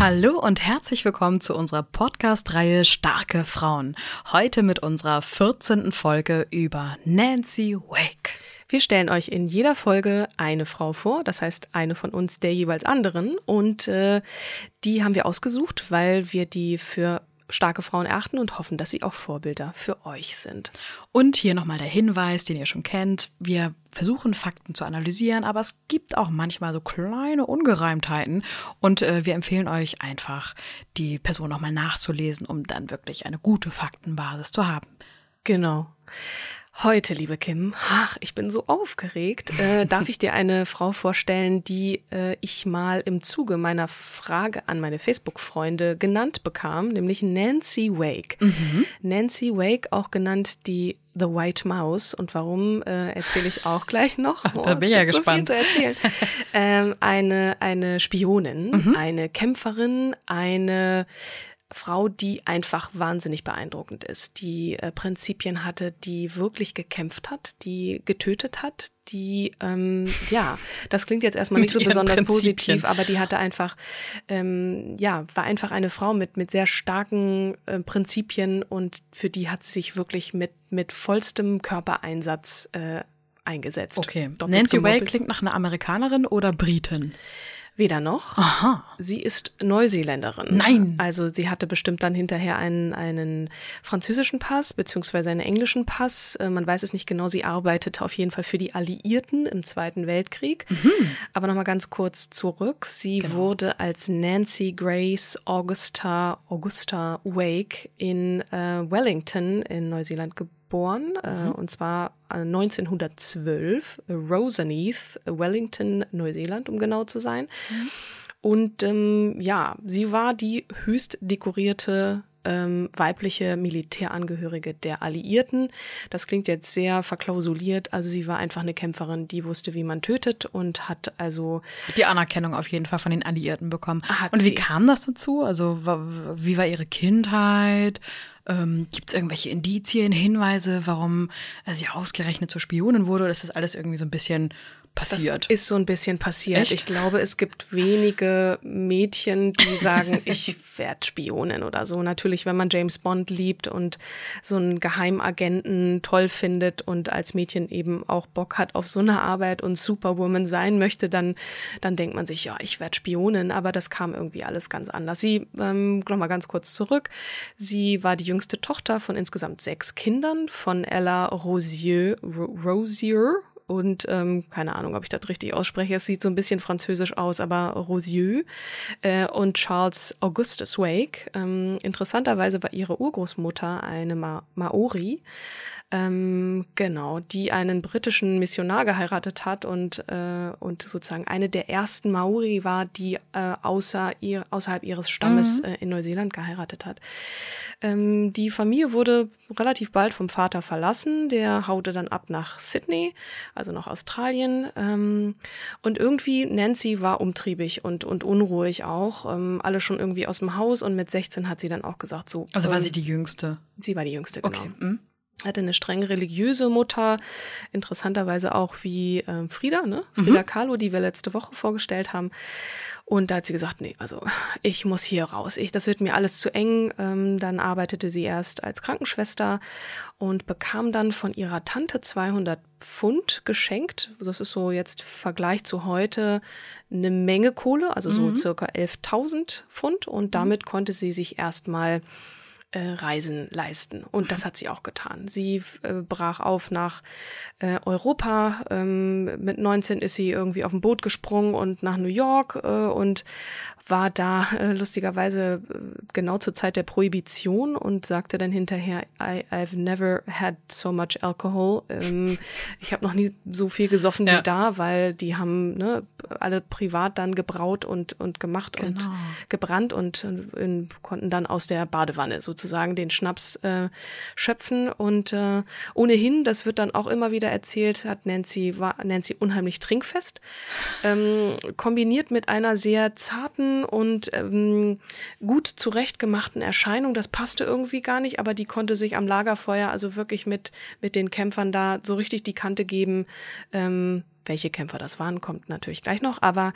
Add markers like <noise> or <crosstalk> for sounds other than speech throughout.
Hallo und herzlich willkommen zu unserer Podcast-Reihe Starke Frauen. Heute mit unserer 14. Folge über Nancy Wake. Wir stellen euch in jeder Folge eine Frau vor, das heißt eine von uns der jeweils anderen. Und äh, die haben wir ausgesucht, weil wir die für starke Frauen erachten und hoffen, dass sie auch Vorbilder für euch sind. Und hier nochmal der Hinweis, den ihr schon kennt. Wir versuchen Fakten zu analysieren, aber es gibt auch manchmal so kleine Ungereimtheiten und äh, wir empfehlen euch einfach, die Person nochmal nachzulesen, um dann wirklich eine gute Faktenbasis zu haben. Genau. Heute, liebe Kim, ach, ich bin so aufgeregt, äh, <laughs> darf ich dir eine Frau vorstellen, die äh, ich mal im Zuge meiner Frage an meine Facebook-Freunde genannt bekam, nämlich Nancy Wake. Mhm. Nancy Wake, auch genannt die The White Mouse. Und warum äh, erzähle ich auch gleich noch. <laughs> Oh, da bin ich ja gespannt. So viel zu erzählen. <laughs> ähm, eine, eine Spionin, mhm. eine Kämpferin, eine Frau, die einfach wahnsinnig beeindruckend ist, die äh, Prinzipien hatte, die wirklich gekämpft hat, die getötet hat, die, ähm, ja, das klingt jetzt erstmal nicht so besonders positiv, aber die hatte einfach, ähm, ja, war einfach eine Frau mit, mit sehr starken äh, Prinzipien und für die hat sie sich wirklich mit, mit vollstem Körpereinsatz äh, eingesetzt. Okay. Doppelt Nancy Whale klingt nach einer Amerikanerin oder Britin? Weder noch. Aha. Sie ist Neuseeländerin. Nein. Also sie hatte bestimmt dann hinterher einen, einen französischen Pass beziehungsweise einen englischen Pass. Äh, man weiß es nicht genau. Sie arbeitete auf jeden Fall für die Alliierten im Zweiten Weltkrieg. Mhm. Aber nochmal ganz kurz zurück. Sie genau. wurde als Nancy Grace Augusta Augusta Wake in äh, Wellington in Neuseeland geboren geboren, äh, mhm. und zwar 1912, äh, Roseneath, Wellington, Neuseeland, um genau zu sein. Mhm. Und ähm, ja, sie war die höchst dekorierte ähm, weibliche Militärangehörige der Alliierten. Das klingt jetzt sehr verklausuliert. Also sie war einfach eine Kämpferin, die wusste, wie man tötet und hat also die Anerkennung auf jeden Fall von den Alliierten bekommen. und wie kam das dazu? Also wie war ihre Kindheit? Ähm, Gibt es irgendwelche Indizien, Hinweise, warum sie ausgerechnet zur Spionin wurde? Oder ist das alles irgendwie so ein bisschen passiert. Das ist so ein bisschen passiert. Echt? Ich glaube, es gibt wenige Mädchen, die <laughs> sagen, ich werde Spionin oder so. Natürlich, wenn man James Bond liebt und so einen Geheimagenten toll findet und als Mädchen eben auch Bock hat auf so eine Arbeit und Superwoman sein möchte, dann, dann denkt man sich, ja, ich werde Spionin. Aber das kam irgendwie alles ganz anders. Sie, ähm, noch mal ganz kurz zurück. Sie war die jüngste Tochter von insgesamt sechs Kindern von Ella Rosier, Rosier und ähm, keine Ahnung, ob ich das richtig ausspreche. Es sieht so ein bisschen französisch aus, aber Rosieux äh, und Charles Augustus Wake. Ähm, interessanterweise war ihre Urgroßmutter eine Ma Maori. Ähm, genau, die einen britischen Missionar geheiratet hat und, äh, und sozusagen eine der ersten Maori war, die äh, außer ihr, außerhalb ihres Stammes mhm. äh, in Neuseeland geheiratet hat. Ähm, die Familie wurde relativ bald vom Vater verlassen, der haute dann ab nach Sydney, also nach Australien. Ähm, und irgendwie, Nancy war umtriebig und, und unruhig auch, ähm, alle schon irgendwie aus dem Haus und mit 16 hat sie dann auch gesagt, so. Also war sie die Jüngste? Sie war die Jüngste, genau. Okay. Mhm hatte eine streng religiöse Mutter, interessanterweise auch wie äh, Frieda, ne? Frida mhm. Kahlo, die wir letzte Woche vorgestellt haben. Und da hat sie gesagt, nee, also ich muss hier raus. Ich, das wird mir alles zu eng. Ähm, dann arbeitete sie erst als Krankenschwester und bekam dann von ihrer Tante 200 Pfund geschenkt. Das ist so jetzt Vergleich zu heute eine Menge Kohle, also so mhm. circa 11.000 Pfund. Und damit konnte sie sich erstmal äh, Reisen leisten. Und das hat sie auch getan. Sie äh, brach auf nach äh, Europa. Ähm, mit 19 ist sie irgendwie auf ein Boot gesprungen und nach New York äh, und war da äh, lustigerweise genau zur Zeit der Prohibition und sagte dann hinterher, I, I've never had so much alcohol. Ähm, <laughs> ich habe noch nie so viel gesoffen ja. wie da, weil die haben ne, alle privat dann gebraut und, und gemacht genau. und gebrannt und, und, konnten dann aus der Badewanne sozusagen den Schnaps äh, schöpfen. Und äh, ohnehin, das wird dann auch immer wieder erzählt, hat Nancy, war Nancy unheimlich trinkfest, ähm, kombiniert mit einer sehr zarten und ähm, gut zurechtgemachten Erscheinung. Das passte irgendwie gar nicht, aber die konnte sich am Lagerfeuer also wirklich mit, mit den Kämpfern da so richtig die Kante geben. Ähm, welche Kämpfer das waren, kommt natürlich gleich noch, aber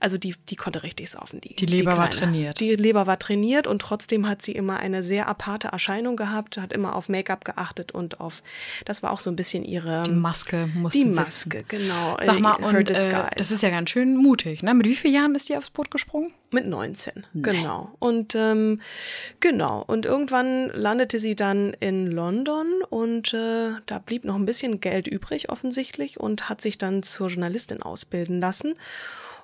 also die, die konnte richtig saufen. Die, die Leber die war trainiert. Die Leber war trainiert und trotzdem hat sie immer eine sehr aparte Erscheinung gehabt, hat immer auf Make-up geachtet und auf, das war auch so ein bisschen ihre die Maske musste Die Maske, sitzen. genau. Sag mal, und äh, das ist ja ganz schön mutig, ne? Mit wie vielen Jahren ist die aufs Boot gesprungen? Mit 19, nee. genau. Und ähm, genau, und irgendwann landete sie dann in London und äh, da blieb noch ein bisschen Geld übrig offensichtlich und hat sich dann zur Journalistin ausbilden lassen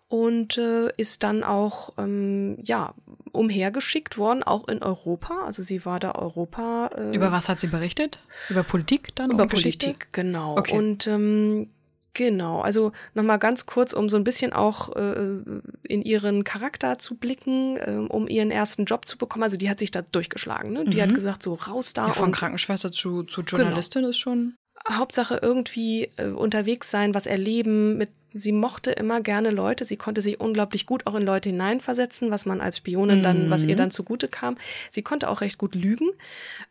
und äh, ist dann auch ähm, ja umhergeschickt worden, auch in Europa. Also sie war da Europa. Äh, Über was hat sie berichtet? Über Politik dann? Über Politik, genau. Okay. Und ähm, Genau, also nochmal ganz kurz, um so ein bisschen auch äh, in ihren Charakter zu blicken, äh, um ihren ersten Job zu bekommen. Also die hat sich da durchgeschlagen. Ne? Die mhm. hat gesagt, so raus da. Ja, von Krankenschwester zu, zu genau. Journalistin genau. ist schon. Hauptsache irgendwie äh, unterwegs sein, was erleben, mit sie mochte immer gerne Leute, sie konnte sich unglaublich gut auch in Leute hineinversetzen, was man als Spionin dann, was ihr mhm. dann zugute kam. Sie konnte auch recht gut lügen.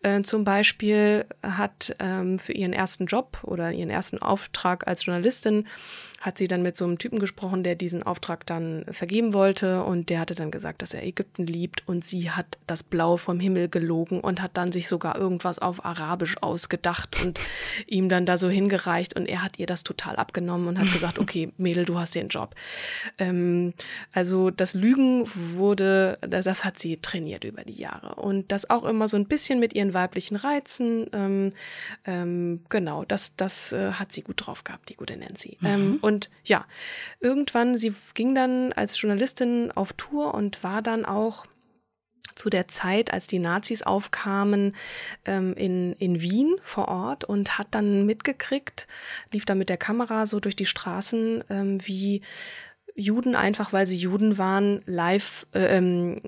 Äh, zum Beispiel hat ähm, für ihren ersten Job oder ihren ersten Auftrag als Journalistin hat sie dann mit so einem Typen gesprochen, der diesen Auftrag dann vergeben wollte und der hatte dann gesagt, dass er Ägypten liebt und sie hat das Blau vom Himmel gelogen und hat dann sich sogar irgendwas auf Arabisch ausgedacht und <laughs> ihm dann da so hingereicht und er hat ihr das total abgenommen und hat <laughs> gesagt, okay, Mädel, du hast den Job. Ähm, also das Lügen wurde, das hat sie trainiert über die Jahre und das auch immer so ein bisschen mit ihren weiblichen Reizen. Ähm, ähm, genau, das, das äh, hat sie gut drauf gehabt, die gute Nancy. Ähm, mhm. Und ja, irgendwann, sie ging dann als Journalistin auf Tour und war dann auch zu der Zeit, als die Nazis aufkamen, ähm, in, in Wien vor Ort und hat dann mitgekriegt, lief da mit der Kamera so durch die Straßen, ähm, wie Juden einfach, weil sie Juden waren, live äh, ähm,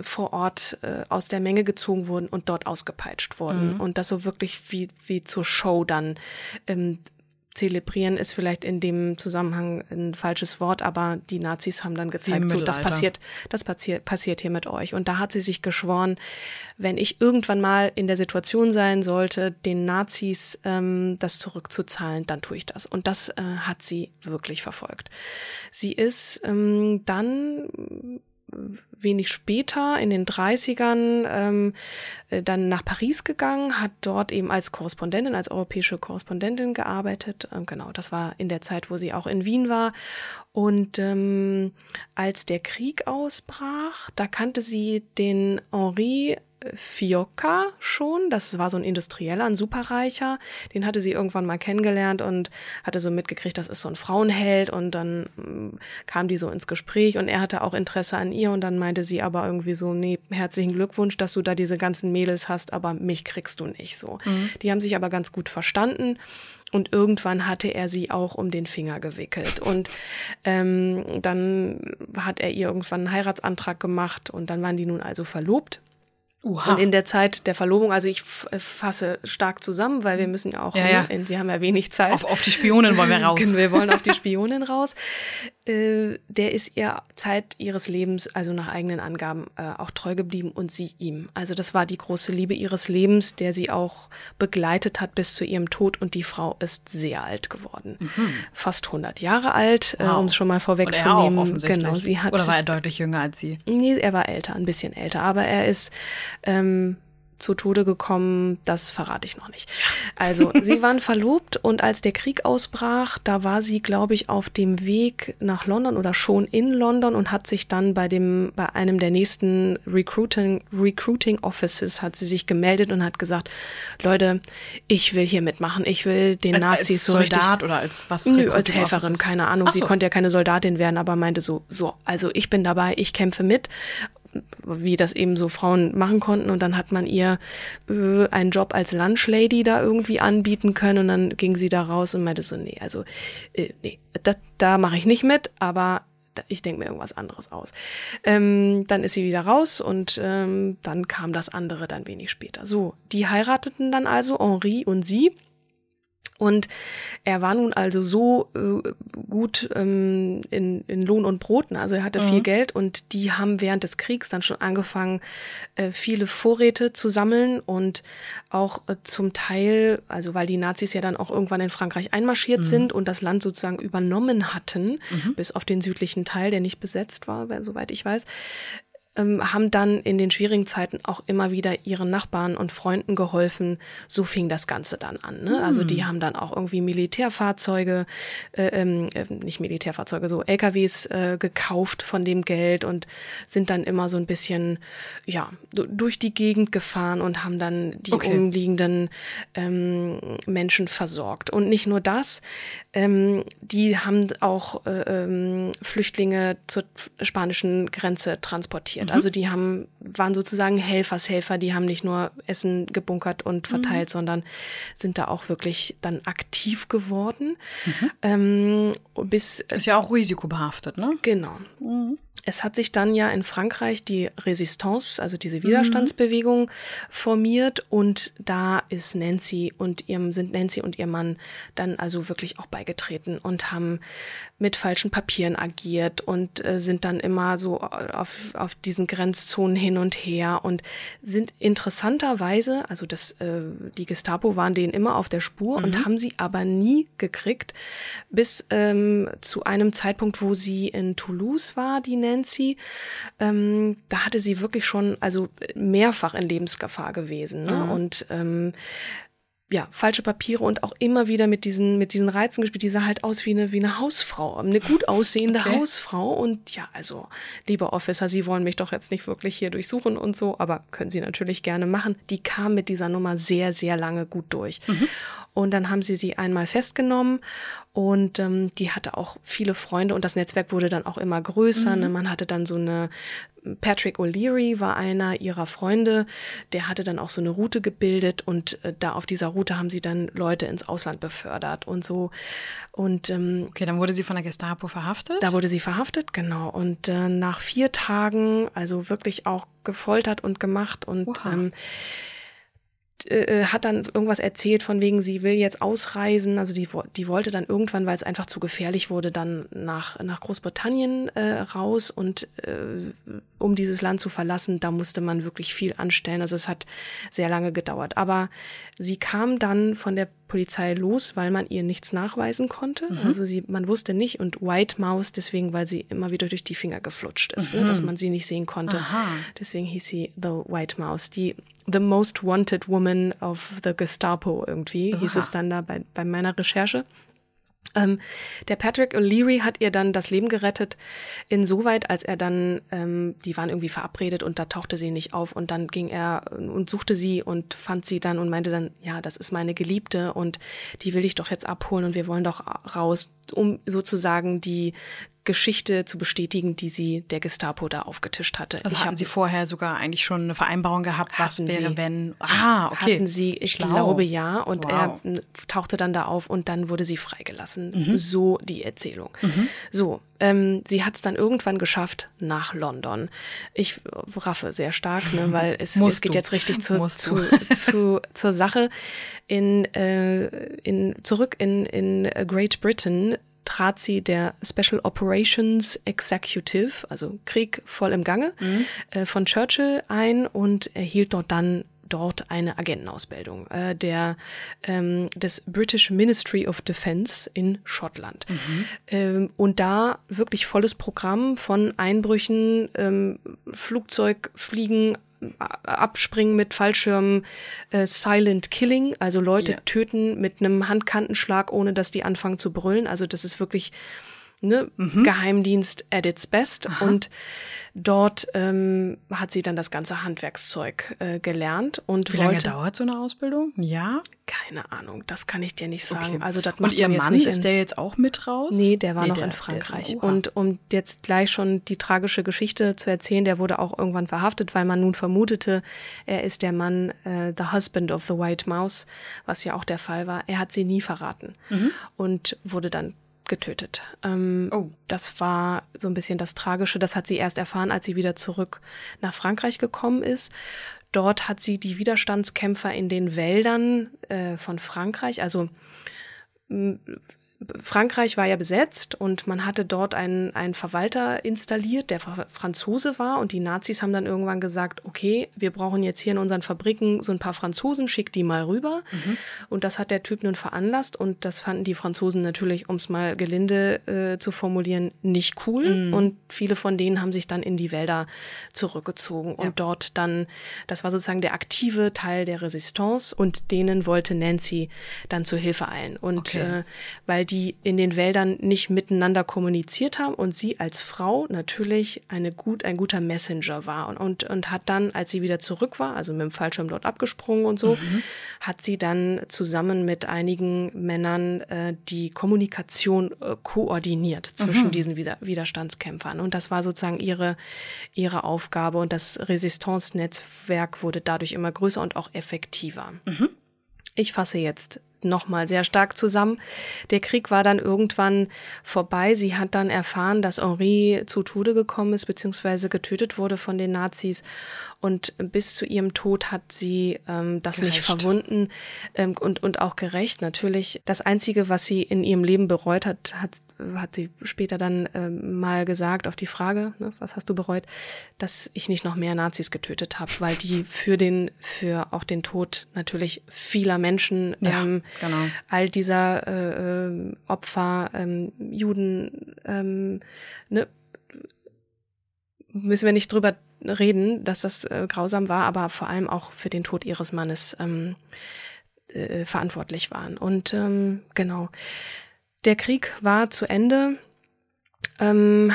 vor Ort äh, aus der Menge gezogen wurden und dort ausgepeitscht wurden. Mhm. Und das so wirklich wie, wie zur Show dann ähm, zelebrieren ist vielleicht in dem Zusammenhang ein falsches Wort, aber die Nazis haben dann gezeigt, so das passiert, das passiert, passiert hier mit euch. Und da hat sie sich geschworen, wenn ich irgendwann mal in der Situation sein sollte, den Nazis ähm, das zurückzuzahlen, dann tue ich das. Und das äh, hat sie wirklich verfolgt. Sie ist ähm, dann wenig später, in den 30ern, ähm, äh, dann nach Paris gegangen, hat dort eben als Korrespondentin, als europäische Korrespondentin gearbeitet. Ähm, genau, das war in der Zeit, wo sie auch in Wien war. Und ähm, als der Krieg ausbrach, da kannte sie den Henri Fiocca schon. Das war so ein Industrieller, ein Superreicher. Den hatte sie irgendwann mal kennengelernt und hatte so mitgekriegt, das ist so ein Frauenheld. Und dann ähm, kam die so ins Gespräch und er hatte auch Interesse an ihr. Und dann meinte sie aber irgendwie so, nee, herzlichen Glückwunsch, dass du da diese ganzen Mädels hast, aber mich kriegst du nicht so. Mhm. Die haben sich aber ganz gut verstanden. Und irgendwann hatte er sie auch um den Finger gewickelt. Und ähm, dann hat er ihr irgendwann einen Heiratsantrag gemacht und dann waren die nun also verlobt. Uha. Und in der Zeit der Verlobung, also ich äh, fasse stark zusammen, weil wir müssen ja auch, ja, ja. Wir haben ja wenig Zeit. Auf, auf die Spionin wollen wir <laughs> raus. wir wollen auf die Spionin raus. Äh, der ist ihr Zeit ihres Lebens, also nach eigenen Angaben, äh, auch treu geblieben und sie ihm. Also das war die große Liebe ihres Lebens, der sie auch begleitet hat bis zu ihrem Tod und die Frau ist sehr alt geworden. Mhm. Fast 100 Jahre alt, wow. äh, um es schon mal vorwegzunehmen. Genau, sie hat. Oder war er deutlich jünger als sie? Nee, er war älter, ein bisschen älter, aber er ist ähm, zu Tode gekommen, das verrate ich noch nicht. Also, <laughs> sie waren verlobt und als der Krieg ausbrach, da war sie, glaube ich, auf dem Weg nach London oder schon in London und hat sich dann bei dem, bei einem der nächsten Recruiting, Recruiting Offices hat sie sich gemeldet und hat gesagt, Leute, ich will hier mitmachen, ich will den Nazis als so Soldat richtig, oder als was? Nö, als Helferin, keine Ahnung. So. Sie konnte ja keine Soldatin werden, aber meinte so, so, also ich bin dabei, ich kämpfe mit wie das eben so Frauen machen konnten. Und dann hat man ihr äh, einen Job als Lunchlady da irgendwie anbieten können. Und dann ging sie da raus und meinte so, nee, also äh, nee, da, da mache ich nicht mit, aber ich denke mir irgendwas anderes aus. Ähm, dann ist sie wieder raus und ähm, dann kam das andere dann wenig später. So, die heirateten dann also Henri und sie. Und er war nun also so äh, gut ähm, in, in Lohn und Broten, also er hatte mhm. viel Geld und die haben während des Kriegs dann schon angefangen, äh, viele Vorräte zu sammeln und auch äh, zum Teil, also weil die Nazis ja dann auch irgendwann in Frankreich einmarschiert mhm. sind und das Land sozusagen übernommen hatten, mhm. bis auf den südlichen Teil, der nicht besetzt war, soweit ich weiß, ähm, haben dann in den schwierigen Zeiten auch immer wieder ihren Nachbarn und Freunden geholfen. So fing das Ganze dann an. Ne? Also die hm. haben dann auch irgendwie Militärfahrzeuge, äh, ähm, äh, nicht Militärfahrzeuge, so LKWs äh, gekauft von dem Geld und sind dann immer so ein bisschen ja durch die Gegend gefahren und haben dann die okay. umliegenden ähm, Menschen versorgt. Und nicht nur das, ähm, die haben auch äh, ähm, Flüchtlinge zur spanischen Grenze transportiert. Mhm. Also die haben, waren sozusagen Helfershelfer, die haben nicht nur Essen gebunkert und verteilt, mhm. sondern sind da auch wirklich dann aktiv geworden. Mhm. Ähm, bis, Ist ja auch risikobehaftet, ne? Genau. Mhm. Es hat sich dann ja in Frankreich die Resistance, also diese Widerstandsbewegung, mhm. formiert und da ist Nancy und ihrem sind Nancy und ihr Mann dann also wirklich auch beigetreten und haben mit falschen Papieren agiert und äh, sind dann immer so auf, auf diesen Grenzzonen hin und her und sind interessanterweise, also das, äh, die Gestapo waren denen immer auf der Spur mhm. und haben sie aber nie gekriegt, bis ähm, zu einem Zeitpunkt, wo sie in Toulouse war, die Nancy. Ähm, da hatte sie wirklich schon, also mehrfach in Lebensgefahr gewesen. Ne? Mhm. Und ähm, ja, falsche Papiere und auch immer wieder mit diesen, mit diesen Reizen gespielt. Die sah halt aus wie eine, wie eine Hausfrau, eine gut aussehende okay. Hausfrau. Und ja, also, lieber Officer, Sie wollen mich doch jetzt nicht wirklich hier durchsuchen und so, aber können Sie natürlich gerne machen. Die kam mit dieser Nummer sehr, sehr lange gut durch. Mhm. Und dann haben sie sie einmal festgenommen und ähm, die hatte auch viele Freunde und das Netzwerk wurde dann auch immer größer. Mhm. Ne? Man hatte dann so eine Patrick O'Leary war einer ihrer Freunde, der hatte dann auch so eine Route gebildet und äh, da auf dieser Route haben sie dann Leute ins Ausland befördert und so. Und ähm, okay, dann wurde sie von der Gestapo verhaftet. Da wurde sie verhaftet, genau. Und äh, nach vier Tagen, also wirklich auch gefoltert und gemacht und wow. ähm, äh, hat dann irgendwas erzählt von wegen, sie will jetzt ausreisen. Also die, die wollte dann irgendwann, weil es einfach zu gefährlich wurde, dann nach, nach Großbritannien äh, raus und äh, um dieses Land zu verlassen, da musste man wirklich viel anstellen. Also es hat sehr lange gedauert. Aber sie kam dann von der Polizei los, weil man ihr nichts nachweisen konnte. Mhm. Also sie, man wusste nicht und White Mouse deswegen, weil sie immer wieder durch die Finger geflutscht ist, mhm. ne, dass man sie nicht sehen konnte. Aha. Deswegen hieß sie The White Mouse. Die The Most Wanted Woman of the Gestapo irgendwie, Aha. hieß es dann da bei, bei meiner Recherche. Ähm, der Patrick O'Leary hat ihr dann das Leben gerettet, insoweit, als er dann, ähm, die waren irgendwie verabredet und da tauchte sie nicht auf und dann ging er und suchte sie und fand sie dann und meinte dann, ja, das ist meine Geliebte und die will ich doch jetzt abholen und wir wollen doch raus, um sozusagen die Geschichte zu bestätigen, die sie der Gestapo da aufgetischt hatte. Also ich hatten Sie vorher sogar eigentlich schon eine Vereinbarung gehabt, was wäre, sie, wenn. Ah, okay. Hatten Sie, ich Schlau. glaube ja. Und wow. er tauchte dann da auf und dann wurde sie freigelassen. Mhm. So die Erzählung. Mhm. So, ähm, sie hat es dann irgendwann geschafft nach London. Ich raffe sehr stark, ne, weil es, es geht du. jetzt richtig zu, zu, <laughs> zu, zur Sache. In, äh, in, zurück in, in Great Britain trat sie der Special Operations Executive, also Krieg voll im Gange, mhm. äh, von Churchill ein und erhielt dort dann dort eine Agentenausbildung äh, der ähm, des British Ministry of Defence in Schottland mhm. ähm, und da wirklich volles Programm von Einbrüchen, ähm, Flugzeugfliegen, abspringen mit Fallschirmen, äh, Silent Killing, also Leute yeah. töten mit einem Handkantenschlag, ohne dass die anfangen zu brüllen. Also das ist wirklich ne, mhm. Geheimdienst at its best. Aha. Und Dort ähm, hat sie dann das ganze Handwerkszeug äh, gelernt und Wie wollte, lange dauert so eine Ausbildung? Ja? Keine Ahnung, das kann ich dir nicht sagen. Okay. Also das und ihr Mann ist der jetzt auch mit raus? Nee, der war nee, noch der, in Frankreich. In und um jetzt gleich schon die tragische Geschichte zu erzählen, der wurde auch irgendwann verhaftet, weil man nun vermutete, er ist der Mann, äh, the husband of the White Mouse, was ja auch der Fall war. Er hat sie nie verraten mhm. und wurde dann getötet. Ähm, oh. Das war so ein bisschen das Tragische. Das hat sie erst erfahren, als sie wieder zurück nach Frankreich gekommen ist. Dort hat sie die Widerstandskämpfer in den Wäldern äh, von Frankreich, also Frankreich war ja besetzt und man hatte dort einen, einen Verwalter installiert, der Franzose war und die Nazis haben dann irgendwann gesagt, okay, wir brauchen jetzt hier in unseren Fabriken so ein paar Franzosen, schick die mal rüber. Mhm. Und das hat der Typ nun veranlasst und das fanden die Franzosen natürlich, um es mal gelinde äh, zu formulieren, nicht cool. Mhm. Und viele von denen haben sich dann in die Wälder zurückgezogen ja. und dort dann, das war sozusagen der aktive Teil der Resistance und denen wollte Nancy dann zu Hilfe eilen. Und okay. äh, weil die in den Wäldern nicht miteinander kommuniziert haben und sie als Frau natürlich eine gut, ein guter Messenger war und, und, und hat dann, als sie wieder zurück war, also mit dem Fallschirm dort abgesprungen und so, mhm. hat sie dann zusammen mit einigen Männern äh, die Kommunikation äh, koordiniert zwischen mhm. diesen Wider Widerstandskämpfern. Und das war sozusagen ihre, ihre Aufgabe und das Resistance-Netzwerk wurde dadurch immer größer und auch effektiver. Mhm. Ich fasse jetzt nochmal sehr stark zusammen. Der Krieg war dann irgendwann vorbei. Sie hat dann erfahren, dass Henri zu Tode gekommen ist, beziehungsweise getötet wurde von den Nazis. Und bis zu ihrem Tod hat sie ähm, das gerecht. nicht verwunden ähm, und, und auch gerecht. Natürlich, das Einzige, was sie in ihrem Leben bereut hat, hat hat sie später dann ähm, mal gesagt auf die Frage, ne, was hast du bereut, dass ich nicht noch mehr Nazis getötet habe, weil die für den, für auch den Tod natürlich vieler Menschen, ja, ähm, genau. all dieser äh, äh, Opfer, ähm, Juden, ähm, ne, müssen wir nicht drüber reden, dass das äh, grausam war, aber vor allem auch für den Tod ihres Mannes ähm, äh, verantwortlich waren. Und ähm, genau. Der Krieg war zu Ende. Ähm,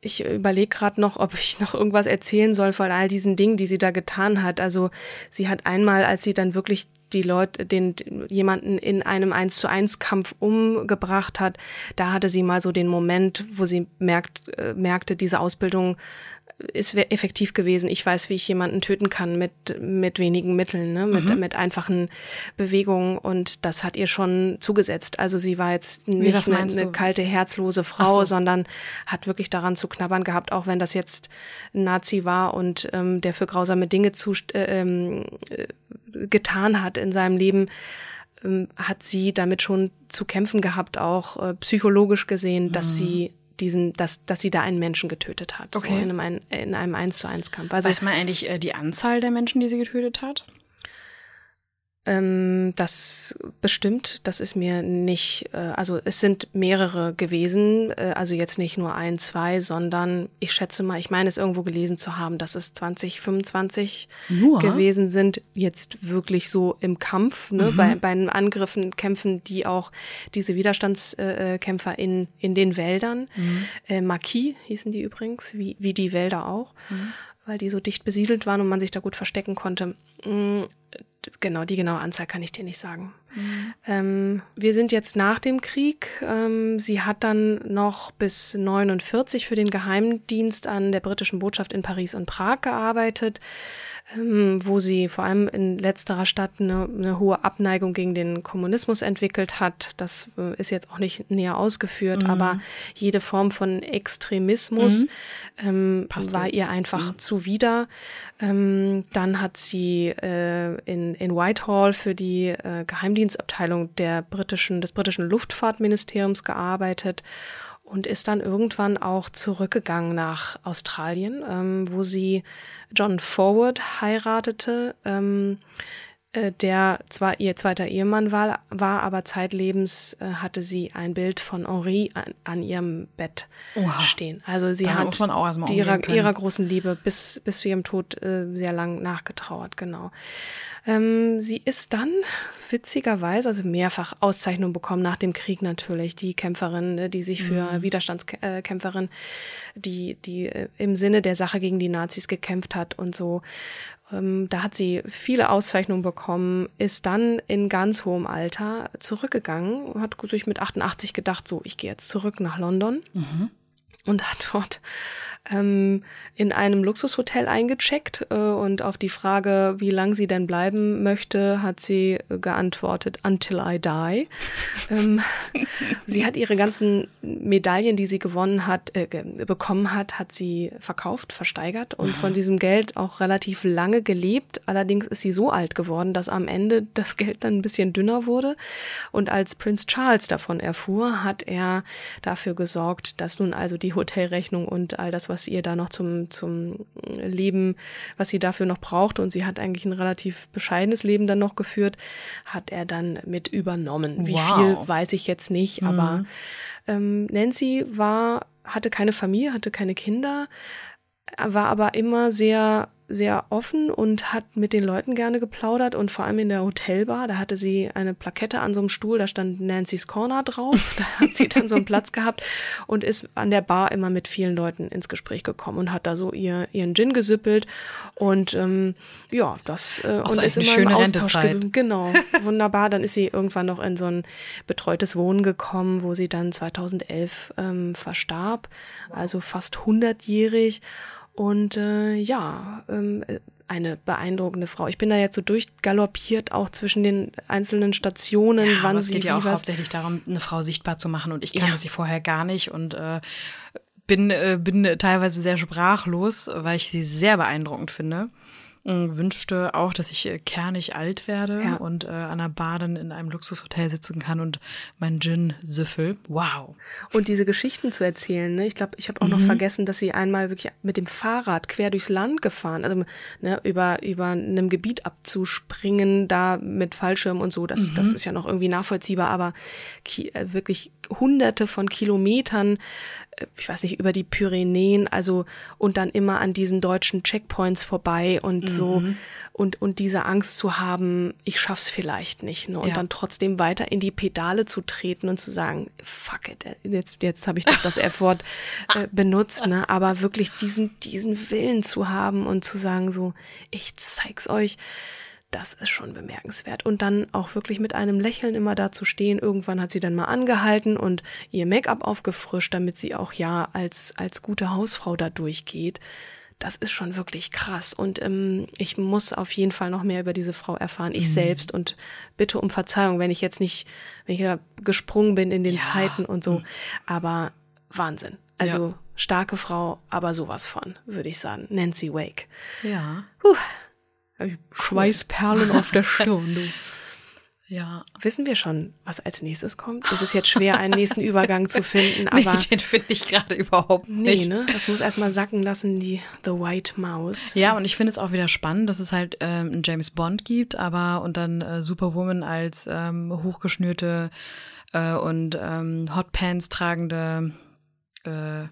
ich überlege gerade noch, ob ich noch irgendwas erzählen soll von all diesen Dingen, die sie da getan hat. Also sie hat einmal, als sie dann wirklich die Leute, den jemanden in einem eins zu eins Kampf umgebracht hat, da hatte sie mal so den Moment, wo sie merkt, äh, merkte, diese Ausbildung ist effektiv gewesen. Ich weiß, wie ich jemanden töten kann mit, mit wenigen Mitteln, ne? mit, mhm. mit einfachen Bewegungen und das hat ihr schon zugesetzt. Also sie war jetzt nicht eine, eine kalte, herzlose Frau, so. sondern hat wirklich daran zu knabbern gehabt, auch wenn das jetzt ein Nazi war und ähm, der für grausame Dinge zu, äh, ähm, äh, getan hat in seinem Leben ähm, hat sie damit schon zu kämpfen gehabt, auch äh, psychologisch gesehen, dass mhm. sie diesen, dass, dass sie da einen Menschen getötet hat. Okay. So in einem, in einem 1 zu 1 Kampf. Also, Weiß man eigentlich äh, die Anzahl der Menschen, die sie getötet hat? Ähm, das bestimmt, das ist mir nicht, äh, also es sind mehrere gewesen, äh, also jetzt nicht nur ein, zwei, sondern ich schätze mal, ich meine es irgendwo gelesen zu haben, dass es 20, 25 nur? gewesen sind, jetzt wirklich so im Kampf, ne, mhm. bei, bei den Angriffen kämpfen die auch diese Widerstandskämpfer in, in den Wäldern. Mhm. Äh, Marquis hießen die übrigens, wie, wie die Wälder auch. Mhm weil die so dicht besiedelt waren und man sich da gut verstecken konnte. Genau, die genaue Anzahl kann ich dir nicht sagen. Mhm. Ähm, wir sind jetzt nach dem Krieg. Ähm, sie hat dann noch bis 49 für den Geheimdienst an der britischen Botschaft in Paris und Prag gearbeitet. ähm, wo sie vor allem in letzterer Stadt eine, eine hohe Abneigung gegen den Kommunismus entwickelt hat. Das äh, ist jetzt auch nicht näher ausgeführt, mhm. aber jede Form von Extremismus mhm. ähm, war ihr einfach mhm. zuwider. Ähm, dann hat sie äh, in, in Whitehall für die äh, Geheimdienstabteilung der britischen, des britischen Luftfahrtministeriums gearbeitet und ist dann irgendwann auch zurückgegangen nach Australien, ähm, wo sie John Forward heiratete, ähm, äh, der zwar ihr zweiter Ehemann war, war aber zeitlebens äh, hatte sie ein Bild von Henri an, an ihrem Bett Oha. stehen. Also sie da hat ihrer, ihrer großen Liebe bis, bis zu ihrem Tod äh, sehr lang nachgetrauert, genau. Ähm, sie ist dann witzigerweise, also mehrfach Auszeichnungen bekommen nach dem Krieg natürlich, die Kämpferin, ne, die sich für mhm. Widerstandskämpferin, die, die äh, im Sinne der Sache gegen die Nazis gekämpft hat und so. Ähm, da hat sie viele Auszeichnungen bekommen, ist dann in ganz hohem Alter zurückgegangen, hat sich mit 88 gedacht, so, ich gehe jetzt zurück nach London. Mhm und hat dort ähm, in einem Luxushotel eingecheckt äh, und auf die Frage, wie lang sie denn bleiben möchte, hat sie geantwortet, until I die. ähm, <laughs> sie hat ihre ganzen Medaillen, die sie gewonnen hat, äh, bekommen hat, hat sie verkauft, versteigert und von diesem Geld auch relativ lange gelebt. Allerdings ist sie so alt geworden, dass am Ende das <laughs> Geld dann ein bisschen dünner wurde. Und als Prince Charles davon erfuhr, hat er dafür gesorgt, dass nun also die Hotelrechnung und all das, was ihr da noch zum, zum Leben, was sie dafür noch braucht, und sie hat eigentlich ein relativ bescheidenes Leben dann noch geführt, hat er dann mit übernommen. Wie wow. viel weiß ich jetzt nicht, mhm. aber ähm, Nancy war, hatte keine Familie, hatte keine Kinder, war aber immer sehr sehr offen und hat mit den Leuten gerne geplaudert und vor allem in der Hotelbar, da hatte sie eine Plakette an so einem Stuhl, da stand Nancy's Corner drauf, <laughs> da hat sie dann so einen Platz gehabt und ist an der Bar immer mit vielen Leuten ins Gespräch gekommen und hat da so ihr, ihren Gin gesüppelt und ähm, ja, das äh, und ist immer im Austausch Genau, wunderbar. Dann ist sie irgendwann noch in so ein betreutes Wohnen gekommen, wo sie dann 2011 ähm, verstarb, also fast 100-jährig und äh, ja, ähm, eine beeindruckende Frau. Ich bin da jetzt so durchgaloppiert, auch zwischen den einzelnen Stationen. Ja, wann aber es geht ja auch hauptsächlich darum, eine Frau sichtbar zu machen. Und ich kannte ja. sie vorher gar nicht und äh, bin, äh, bin teilweise sehr sprachlos, weil ich sie sehr beeindruckend finde wünschte auch, dass ich äh, kernig alt werde ja. und äh, an der Baden in einem Luxushotel sitzen kann und mein Gin süffel. Wow. Und diese Geschichten zu erzählen, ne? Ich glaube, ich habe auch mhm. noch vergessen, dass sie einmal wirklich mit dem Fahrrad quer durchs Land gefahren, also ne, über über einem Gebiet abzuspringen, da mit Fallschirm und so, das mhm. das ist ja noch irgendwie nachvollziehbar, aber äh, wirklich hunderte von Kilometern ich weiß nicht, über die Pyrenäen, also und dann immer an diesen deutschen Checkpoints vorbei und mhm. so und und diese Angst zu haben, ich schaff's vielleicht nicht, ne? Und ja. dann trotzdem weiter in die Pedale zu treten und zu sagen, fuck it, jetzt jetzt habe ich doch das F-Wort <laughs> äh, benutzt, ne? Aber wirklich diesen diesen Willen zu haben und zu sagen so, ich zeig's euch das ist schon bemerkenswert. Und dann auch wirklich mit einem Lächeln immer da zu stehen. Irgendwann hat sie dann mal angehalten und ihr Make-up aufgefrischt, damit sie auch ja als, als gute Hausfrau da durchgeht. Das ist schon wirklich krass. Und ähm, ich muss auf jeden Fall noch mehr über diese Frau erfahren. Ich mhm. selbst und bitte um Verzeihung, wenn ich jetzt nicht, wenn ich ja gesprungen bin in den ja. Zeiten und so. Mhm. Aber Wahnsinn. Also ja. starke Frau, aber sowas von, würde ich sagen. Nancy Wake. Ja. Puh. Schweißperlen auf der Stirn, du. <laughs> Ja. Wissen wir schon, was als nächstes kommt? Es ist jetzt schwer, einen nächsten Übergang zu finden, <laughs> aber. Nee, den finde ich gerade überhaupt nicht. Nee, ne? Das muss erstmal sacken lassen, die The White Mouse. Ja, und ich finde es auch wieder spannend, dass es halt ähm, einen James Bond gibt, aber und dann äh, Superwoman als ähm, hochgeschnürte äh, und ähm, Hotpants tragende äh,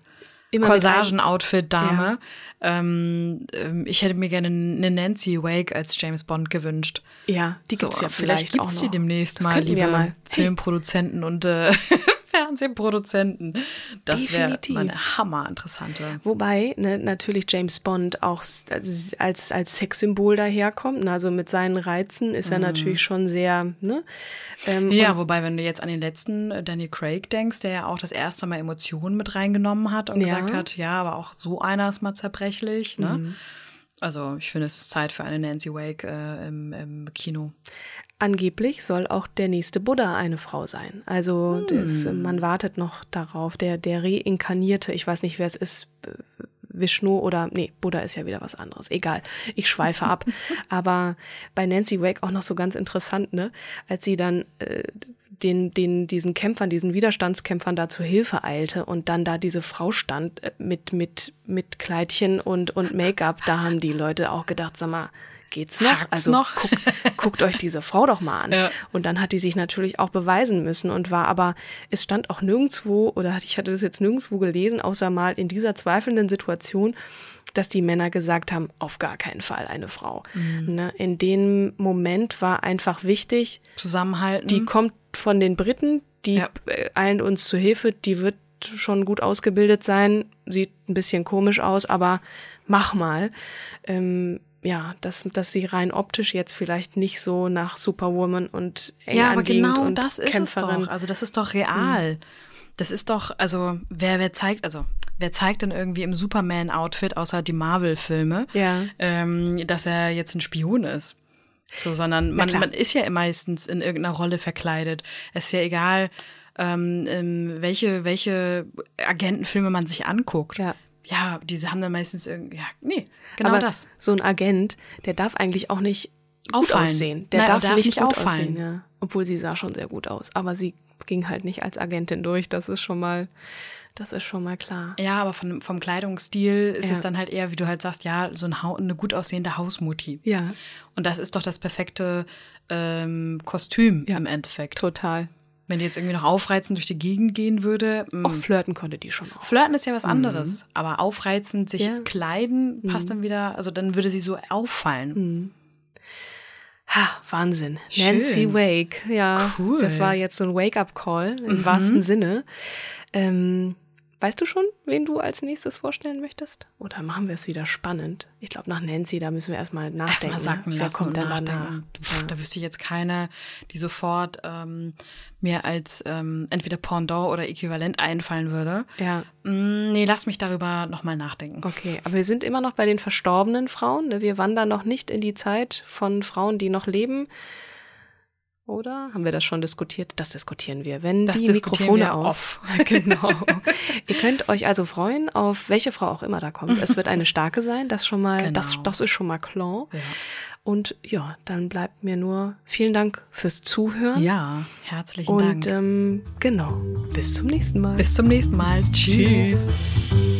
Corsagen-Outfit-Dame. Ja. Ähm, ähm, ich hätte mir gerne eine Nancy Wake als James Bond gewünscht. Ja, die gibt's so, ja vielleicht, vielleicht gibt's auch noch. die demnächst das mal, liebe mal. Filmproduzenten und äh, Fernsehproduzenten. Das wäre eine hammerinteressante. Wobei ne, natürlich James Bond auch als, als Sexsymbol daherkommt. Also mit seinen Reizen ist er mm. natürlich schon sehr. Ne? Ähm, ja, wobei, wenn du jetzt an den letzten äh, Daniel Craig denkst, der ja auch das erste Mal Emotionen mit reingenommen hat und ja. gesagt hat, ja, aber auch so einer ist mal zerbrechlich. Ne? Mm. Also ich finde, es ist Zeit für eine Nancy Wake äh, im, im Kino. Angeblich soll auch der nächste Buddha eine Frau sein. Also hm. das, man wartet noch darauf. Der, der reinkarnierte, ich weiß nicht, wer es ist, Vishnu oder nee, Buddha ist ja wieder was anderes. Egal, ich schweife ab. <laughs> Aber bei Nancy Wake auch noch so ganz interessant, ne? Als sie dann äh, den, den, diesen Kämpfern, diesen Widerstandskämpfern da zur Hilfe eilte und dann da diese Frau stand äh, mit, mit, mit Kleidchen und, und Make-up, da haben die Leute auch gedacht, sag mal, geht's noch? Hakt's also noch? Guck, guckt euch diese Frau doch mal an. Ja. Und dann hat die sich natürlich auch beweisen müssen und war aber, es stand auch nirgendwo, oder ich hatte das jetzt nirgendwo gelesen, außer mal in dieser zweifelnden Situation, dass die Männer gesagt haben, auf gar keinen Fall eine Frau. Mhm. Ne? In dem Moment war einfach wichtig, zusammenhalten. Die kommt von den Briten, die ja. eilen uns zu Hilfe, die wird schon gut ausgebildet sein, sieht ein bisschen komisch aus, aber mach mal. Ähm, ja, dass, dass sie rein optisch jetzt vielleicht nicht so nach Superwoman und eng Ja, aber genau und das ist Kämpferin. es doch. Also das ist doch real. Mhm. Das ist doch, also wer, wer zeigt, also wer zeigt denn irgendwie im Superman-Outfit, außer die Marvel-Filme, ja. ähm, dass er jetzt ein Spion ist? So, sondern man, man ist ja meistens in irgendeiner Rolle verkleidet. Es ist ja egal, ähm, ähm, welche, welche Agentenfilme man sich anguckt. Ja. Ja, diese haben dann meistens irgendwie, ja, nee, genau Aber das. So ein Agent, der darf eigentlich auch nicht auffallen. aussehen. Der Nein, darf, darf, nicht, nicht auffallen. Aussehen, ja. Obwohl sie sah schon sehr gut aus. Aber sie ging halt nicht als Agentin durch. Das ist schon mal, das ist schon mal klar. Ja, aber von, vom Kleidungsstil ist ja. es dann halt eher, wie du halt sagst, ja, so ein, eine gut aussehende Hausmutti. Ja. Und das ist doch das perfekte ähm, Kostüm ja, im Endeffekt. Total. Wenn die jetzt irgendwie noch aufreizend durch die Gegend gehen würde. Mm. Auch flirten konnte die schon auch. Flirten ist ja was anderes. Mhm. Aber aufreizend sich ja. kleiden passt mhm. dann wieder, also dann würde sie so auffallen. Mhm. Ha, Wahnsinn. Schön. Nancy Wake, ja. Cool. Das war jetzt so ein Wake-up-Call im mhm. wahrsten Sinne. Ähm, Weißt du schon, wen du als nächstes vorstellen möchtest? Oder machen wir es wieder spannend? Ich glaube, nach Nancy, da müssen wir erstmal nachdenken. Erstmal sagen, wer kommt denn danach? Pff, da wüsste ich jetzt keine, die sofort ähm, mir als ähm, entweder Pendant oder Äquivalent einfallen würde. Ja. Mm, nee, lass mich darüber nochmal nachdenken. Okay, aber wir sind immer noch bei den verstorbenen Frauen. Ne? Wir wandern noch nicht in die Zeit von Frauen, die noch leben. Oder haben wir das schon diskutiert? Das diskutieren wir, wenn das die Mikrofone aus. <laughs> genau. Ihr könnt euch also freuen auf welche Frau auch immer da kommt. Es wird eine starke sein, das schon mal, genau. das, das ist schon mal klar. Ja. Und ja, dann bleibt mir nur vielen Dank fürs Zuhören. Ja, herzlichen Und, Dank. Und ähm, genau, bis zum nächsten Mal. Bis zum nächsten Mal. Tschüss. Tschüss.